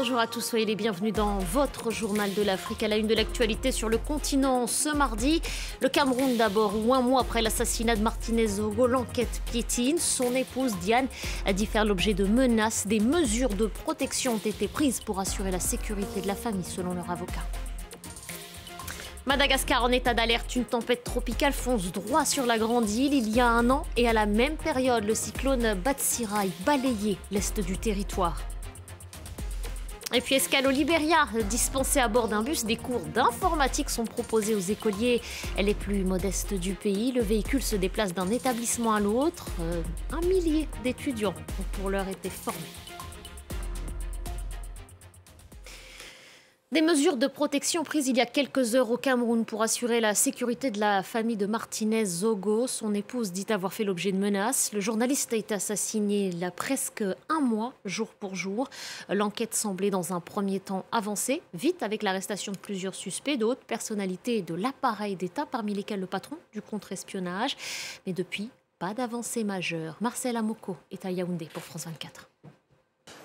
Bonjour à tous, soyez les bienvenus dans votre journal de l'Afrique à la une de l'actualité sur le continent ce mardi. Le Cameroun d'abord, un mois après l'assassinat de Martinez Ogo, l'enquête piétine. Son épouse Diane a dit faire l'objet de menaces. Des mesures de protection ont été prises pour assurer la sécurité de la famille selon leur avocat. Madagascar en état d'alerte, une tempête tropicale fonce droit sur la grande île il y a un an et à la même période, le cyclone Batsirai balayait l'est du territoire. Et puis escale au Libéria, dispensée à bord d'un bus, des cours d'informatique sont proposés aux écoliers les plus modestes du pays. Le véhicule se déplace d'un établissement à l'autre. Euh, un millier d'étudiants ont pour l'heure été formés. Des mesures de protection prises il y a quelques heures au Cameroun pour assurer la sécurité de la famille de Martinez Zogo. Son épouse dit avoir fait l'objet de menaces. Le journaliste a été assassiné il y a presque un mois, jour pour jour. L'enquête semblait dans un premier temps avancer, vite avec l'arrestation de plusieurs suspects, d'autres personnalités de l'appareil d'État, parmi lesquels le patron du contre-espionnage. Mais depuis, pas d'avancée majeure. Marcel Amoko est à Yaoundé pour France 24.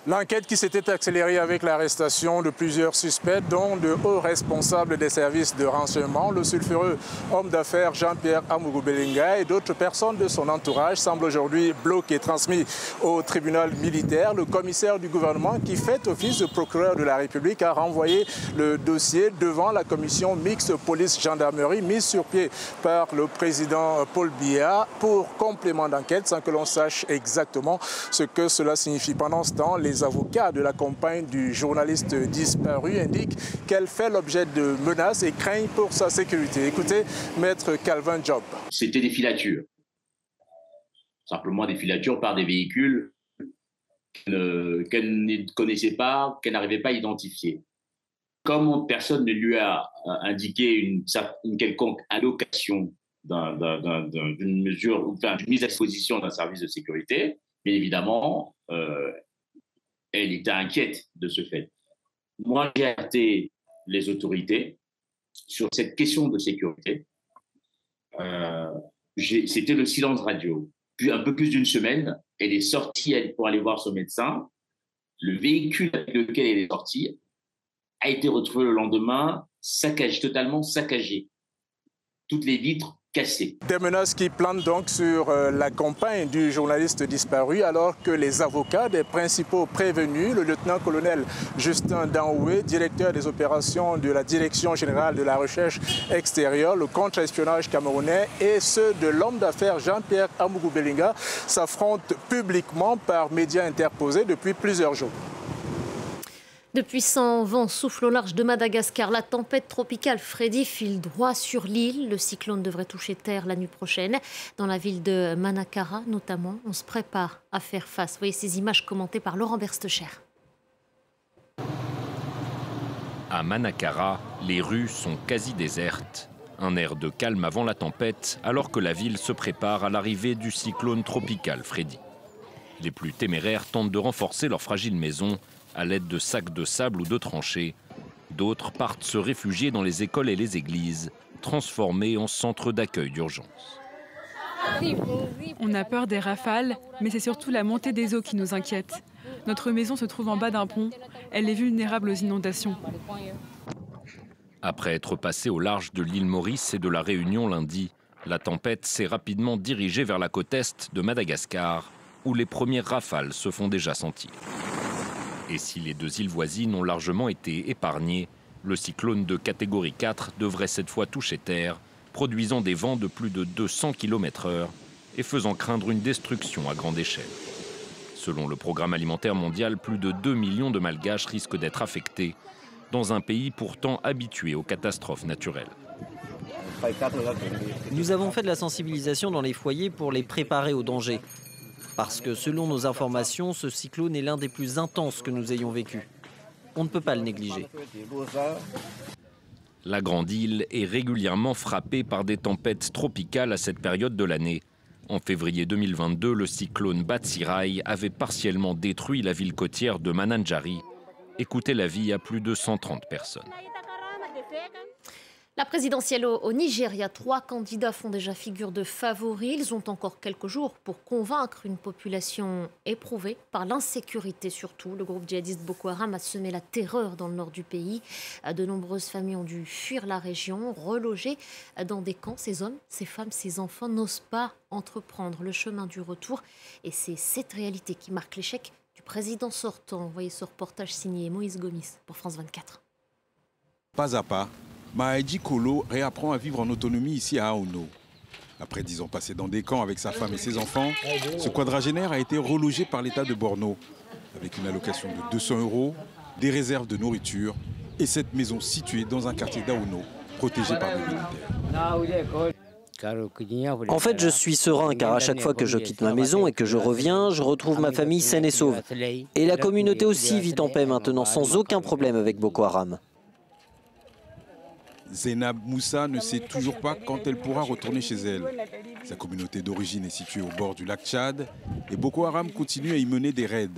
L'enquête qui s'était accélérée avec l'arrestation de plusieurs suspects, dont le haut responsable des services de renseignement, le sulfureux homme d'affaires Jean-Pierre Amougou Belinga et d'autres personnes de son entourage, semble aujourd'hui bloqué, transmis au tribunal militaire. Le commissaire du gouvernement qui fait office de procureur de la République a renvoyé le dossier devant la commission mixte police-gendarmerie mise sur pied par le président Paul Biya pour complément d'enquête sans que l'on sache exactement ce que cela signifie. Pendant ce temps, les les avocats de la compagne du journaliste disparu indiquent qu'elle fait l'objet de menaces et craignent pour sa sécurité. Écoutez, maître Calvin Job. C'était des filatures. Simplement des filatures par des véhicules qu'elle ne connaissait pas, qu'elle n'arrivait pas à identifier. Comme personne ne lui a indiqué une, quelconque allocation d'une mesure, enfin, d'une mise à disposition d'un service de sécurité, bien évidemment, euh, elle était inquiète de ce fait. Moi, j'ai alerté les autorités sur cette question de sécurité. Euh, c'était le silence radio. Puis un peu plus d'une semaine, elle est sortie pour aller voir son médecin. Le véhicule avec lequel elle est sortie a été retrouvé le lendemain saccagé, totalement saccagé. Toutes les vitres des menaces qui plantent donc sur euh, la compagne du journaliste disparu alors que les avocats des principaux prévenus, le lieutenant-colonel Justin Danoué, directeur des opérations de la Direction générale de la recherche extérieure, le contre-espionnage camerounais et ceux de l'homme d'affaires Jean-Pierre Amougou Belinga s'affrontent publiquement par médias interposés depuis plusieurs jours. De puissants vents soufflent au large de Madagascar. La tempête tropicale Freddy file droit sur l'île. Le cyclone devrait toucher terre la nuit prochaine. Dans la ville de Manakara, notamment, on se prépare à faire face. Voyez ces images commentées par Laurent Berstecher. À Manakara, les rues sont quasi désertes. Un air de calme avant la tempête, alors que la ville se prépare à l'arrivée du cyclone tropical Freddy. Les plus téméraires tentent de renforcer leur fragile maison à l'aide de sacs de sable ou de tranchées. D'autres partent se réfugier dans les écoles et les églises, transformées en centres d'accueil d'urgence. On a peur des rafales, mais c'est surtout la montée des eaux qui nous inquiète. Notre maison se trouve en bas d'un pont. Elle est vulnérable aux inondations. Après être passée au large de l'île Maurice et de la Réunion lundi, la tempête s'est rapidement dirigée vers la côte est de Madagascar, où les premières rafales se font déjà sentir. Et si les deux îles voisines ont largement été épargnées, le cyclone de catégorie 4 devrait cette fois toucher terre, produisant des vents de plus de 200 km/h et faisant craindre une destruction à grande échelle. Selon le Programme alimentaire mondial, plus de 2 millions de Malgaches risquent d'être affectés dans un pays pourtant habitué aux catastrophes naturelles. Nous avons fait de la sensibilisation dans les foyers pour les préparer au danger parce que selon nos informations, ce cyclone est l'un des plus intenses que nous ayons vécu. On ne peut pas le négliger. La Grande Île est régulièrement frappée par des tempêtes tropicales à cette période de l'année. En février 2022, le cyclone Batsirai avait partiellement détruit la ville côtière de Mananjari et coûté la vie à plus de 130 personnes. La présidentielle au, Nigeria, trois candidats font déjà figure de favoris. Ils ont encore quelques jours pour convaincre une population éprouvée par l'insécurité surtout. Le groupe djihadiste Boko Haram a semé la terreur dans le nord du pays. De nombreuses familles ont dû fuir la région, relogées dans des camps. Ces hommes, ces femmes, ces enfants n'osent pas entreprendre le chemin du retour. Et c'est cette réalité qui marque l'échec du président sortant. Voyez ce reportage signé Moïse Gomis pour France 24. Pas à pas, Maïdi Kolo réapprend à vivre en autonomie ici à Aono. Après dix ans passés dans des camps avec sa femme et ses enfants, ce quadragénaire a été relogé par l'État de Borno, avec une allocation de 200 euros, des réserves de nourriture et cette maison située dans un quartier d'Aono, protégé par les militaires. En fait, je suis serein car à chaque fois que je quitte ma maison et que je reviens, je retrouve ma famille saine et sauve. Et la communauté aussi vit en paix maintenant sans aucun problème avec Boko Haram. Zainab Moussa ne sait toujours pas quand elle pourra retourner chez elle. Sa communauté d'origine est située au bord du lac Tchad et Boko Haram continue à y mener des raids.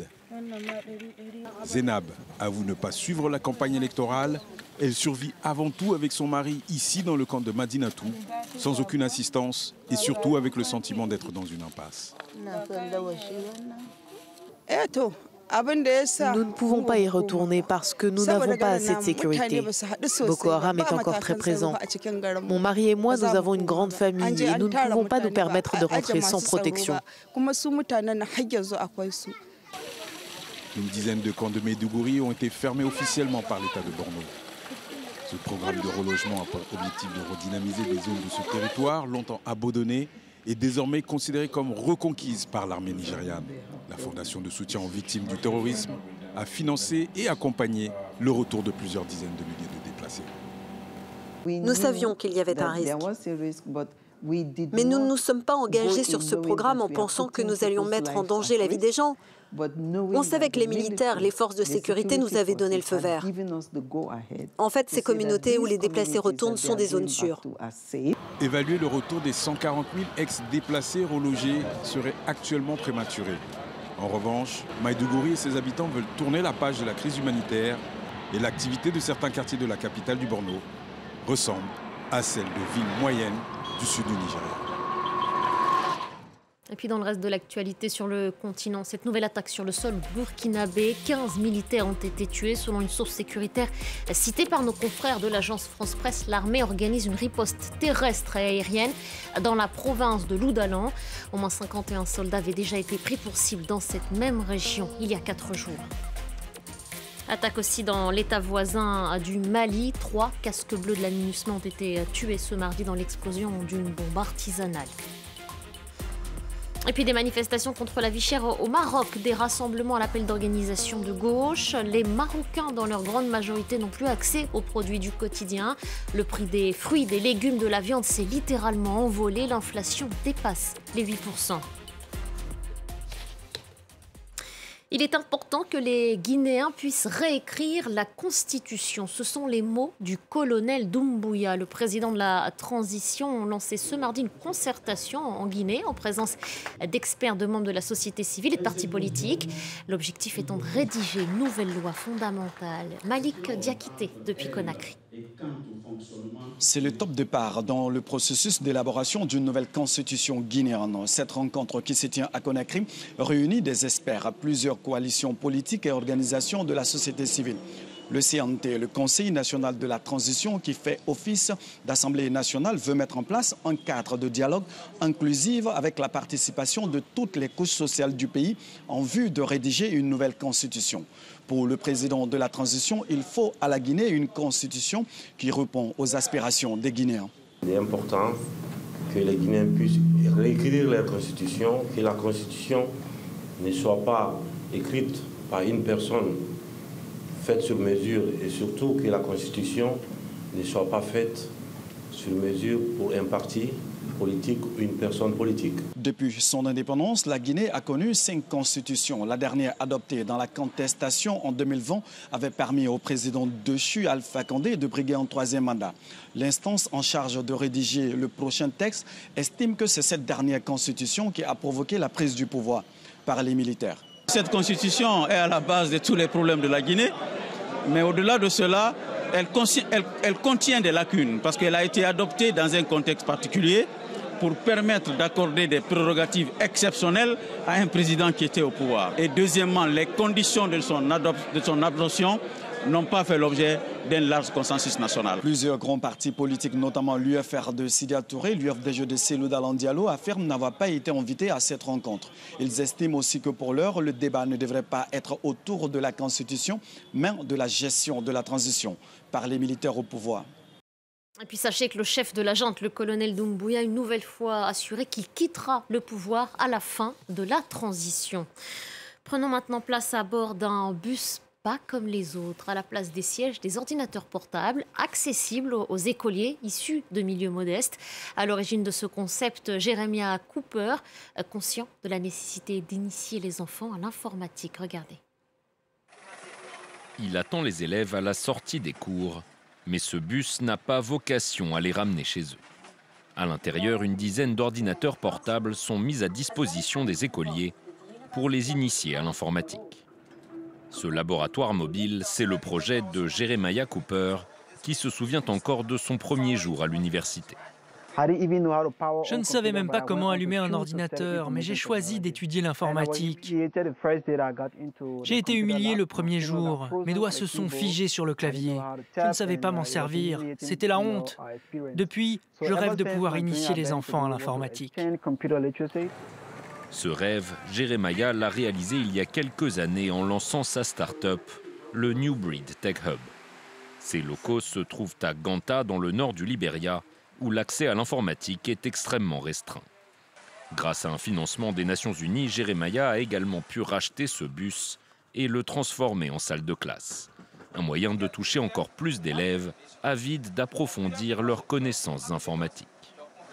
Zainab avoue ne pas suivre la campagne électorale. Elle survit avant tout avec son mari ici dans le camp de Madinatou, sans aucune assistance et surtout avec le sentiment d'être dans une impasse. Nous ne pouvons pas y retourner parce que nous n'avons pas assez de sécurité. Boko Haram est encore très présent. Mon mari et moi, nous avons une grande famille et nous ne pouvons pas nous permettre de rentrer sans protection. Une dizaine de camps de Medouguri ont été fermés officiellement par l'État de Borno. Ce programme de relogement a pour objectif de redynamiser des zones de ce territoire longtemps abandonnées est désormais considérée comme reconquise par l'armée nigériane. La Fondation de soutien aux victimes du terrorisme a financé et accompagné le retour de plusieurs dizaines de milliers de déplacés. Nous savions qu'il y avait un risque. Mais nous ne nous sommes pas engagés sur ce programme en pensant que nous allions mettre en danger la vie des gens. On savait que les militaires, les forces de sécurité nous avaient donné le feu vert. En fait, ces communautés où les déplacés retournent sont des zones sûres. Évaluer le retour des 140 000 ex-déplacés relogés serait actuellement prématuré. En revanche, Maïdougouri et ses habitants veulent tourner la page de la crise humanitaire et l'activité de certains quartiers de la capitale du Borno ressemble à celle de villes moyennes du sud du Nigeria. Et puis dans le reste de l'actualité sur le continent, cette nouvelle attaque sur le sol burkinabé, 15 militaires ont été tués selon une source sécuritaire citée par nos confrères de l'agence France Presse. L'armée organise une riposte terrestre et aérienne dans la province de Loudalan. Au moins 51 soldats avaient déjà été pris pour cible dans cette même région il y a 4 jours. Attaque aussi dans l'état voisin du Mali. Trois casques bleus de la ont été tués ce mardi dans l'explosion d'une bombe artisanale. Et puis des manifestations contre la vie chère au Maroc, des rassemblements à l'appel d'organisation de gauche. Les Marocains, dans leur grande majorité, n'ont plus accès aux produits du quotidien. Le prix des fruits, des légumes, de la viande s'est littéralement envolé. L'inflation dépasse les 8%. Il est important que les Guinéens puissent réécrire la Constitution. Ce sont les mots du colonel Doumbouya, le président de la transition, a lancé ce mardi une concertation en Guinée en présence d'experts, de membres de la société civile et de partis politiques. L'objectif étant de rédiger une nouvelle loi fondamentale. Malik Diakité depuis Conakry. C'est le top départ dans le processus d'élaboration d'une nouvelle constitution guinéenne. Cette rencontre qui se tient à Conakry réunit des experts à plusieurs coalitions politiques et organisations de la société civile. Le CNT, le Conseil national de la transition, qui fait office d'Assemblée nationale, veut mettre en place un cadre de dialogue inclusif avec la participation de toutes les couches sociales du pays en vue de rédiger une nouvelle constitution. Pour le président de la transition, il faut à la Guinée une constitution qui répond aux aspirations des Guinéens. Il est important que les Guinéens puissent réécrire leur constitution, que la constitution ne soit pas écrite par une personne faite sur mesure et surtout que la constitution ne soit pas faite sur mesure pour un parti politique ou une personne politique. Depuis son indépendance, la Guinée a connu cinq constitutions. La dernière adoptée dans la contestation en 2020 avait permis au président déchu Alpha Condé de briguer un troisième mandat. L'instance en charge de rédiger le prochain texte estime que c'est cette dernière constitution qui a provoqué la prise du pouvoir par les militaires. Cette constitution est à la base de tous les problèmes de la Guinée, mais au-delà de cela, elle, contient des lacunes parce qu'elle a été adoptée dans un contexte particulier pour permettre d'accorder des prérogatives exceptionnelles à un président qui était au pouvoir. Et deuxièmement, les conditions de son, de son adoption n'ont pas fait l'objet d'un large consensus national. Plusieurs grands partis politiques, notamment l'UFR de Sidia Touré, l'UFDG de Selou Diallo, affirment n'avoir pas été invités à cette rencontre. Ils estiment aussi que pour l'heure, le débat ne devrait pas être autour de la Constitution, mais de la gestion de la transition par les militaires au pouvoir. Et puis sachez que le chef de la junte, le colonel Doumbouya, a une nouvelle fois assuré qu'il quittera le pouvoir à la fin de la transition. Prenons maintenant place à bord d'un bus pas comme les autres, à la place des sièges, des ordinateurs portables accessibles aux écoliers issus de milieux modestes. À l'origine de ce concept, Jeremiah Cooper, euh, conscient de la nécessité d'initier les enfants à l'informatique. Regardez. Il attend les élèves à la sortie des cours mais ce bus n'a pas vocation à les ramener chez eux. À l'intérieur, une dizaine d'ordinateurs portables sont mis à disposition des écoliers pour les initier à l'informatique. Ce laboratoire mobile, c'est le projet de Jeremiah Cooper, qui se souvient encore de son premier jour à l'université. Je ne savais même pas comment allumer un ordinateur, mais j'ai choisi d'étudier l'informatique. J'ai été humilié le premier jour. Mes doigts se sont figés sur le clavier. Je ne savais pas m'en servir. C'était la honte. Depuis, je rêve de pouvoir initier les enfants à l'informatique. Ce rêve, Jeremiah l'a réalisé il y a quelques années en lançant sa start-up, le New Breed Tech Hub. Ses locaux se trouvent à Ganta, dans le nord du Liberia, où l'accès à l'informatique est extrêmement restreint. Grâce à un financement des Nations Unies, Jeremiah a également pu racheter ce bus et le transformer en salle de classe. Un moyen de toucher encore plus d'élèves avides d'approfondir leurs connaissances informatiques.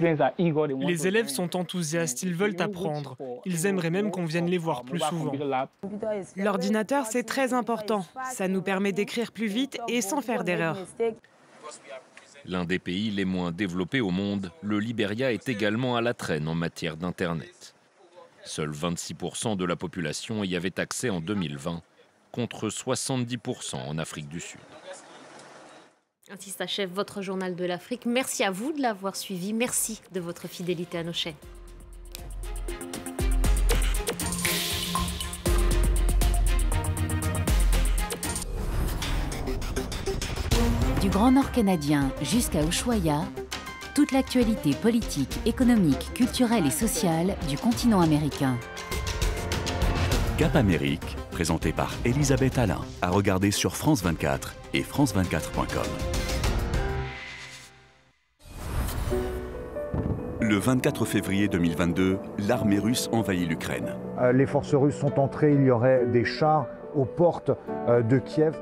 Les élèves sont enthousiastes, ils veulent apprendre. Ils aimeraient même qu'on vienne les voir plus souvent. L'ordinateur, c'est très important. Ça nous permet d'écrire plus vite et sans faire d'erreurs. L'un des pays les moins développés au monde, le Liberia est également à la traîne en matière d'Internet. Seuls 26% de la population y avait accès en 2020, contre 70% en Afrique du Sud. Ainsi s'achève votre journal de l'Afrique. Merci à vous de l'avoir suivi. Merci de votre fidélité à nos chaînes. Du Grand Nord canadien jusqu'à Ushuaia, toute l'actualité politique, économique, culturelle et sociale du continent américain. Cap Amérique, présenté par Elisabeth Alain, à regarder sur France 24 et France24.com. Le 24 février 2022, l'armée russe envahit l'Ukraine. Euh, les forces russes sont entrées, il y aurait des chars aux portes euh, de Kiev.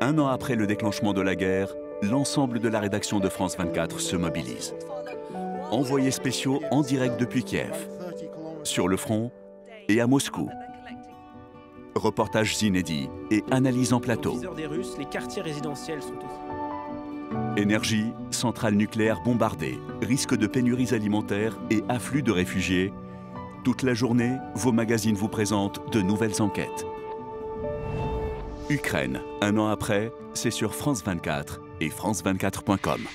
Un an après le déclenchement de la guerre, l'ensemble de la rédaction de France 24 se mobilise. Envoyés spéciaux en direct depuis Kiev, sur le front et à Moscou. Reportages inédits et analyses en plateau. Énergie, centrales nucléaires bombardées, risque de pénuries alimentaires et afflux de réfugiés. Toute la journée, vos magazines vous présentent de nouvelles enquêtes. Ukraine, un an après, c'est sur France 24 et France24.com.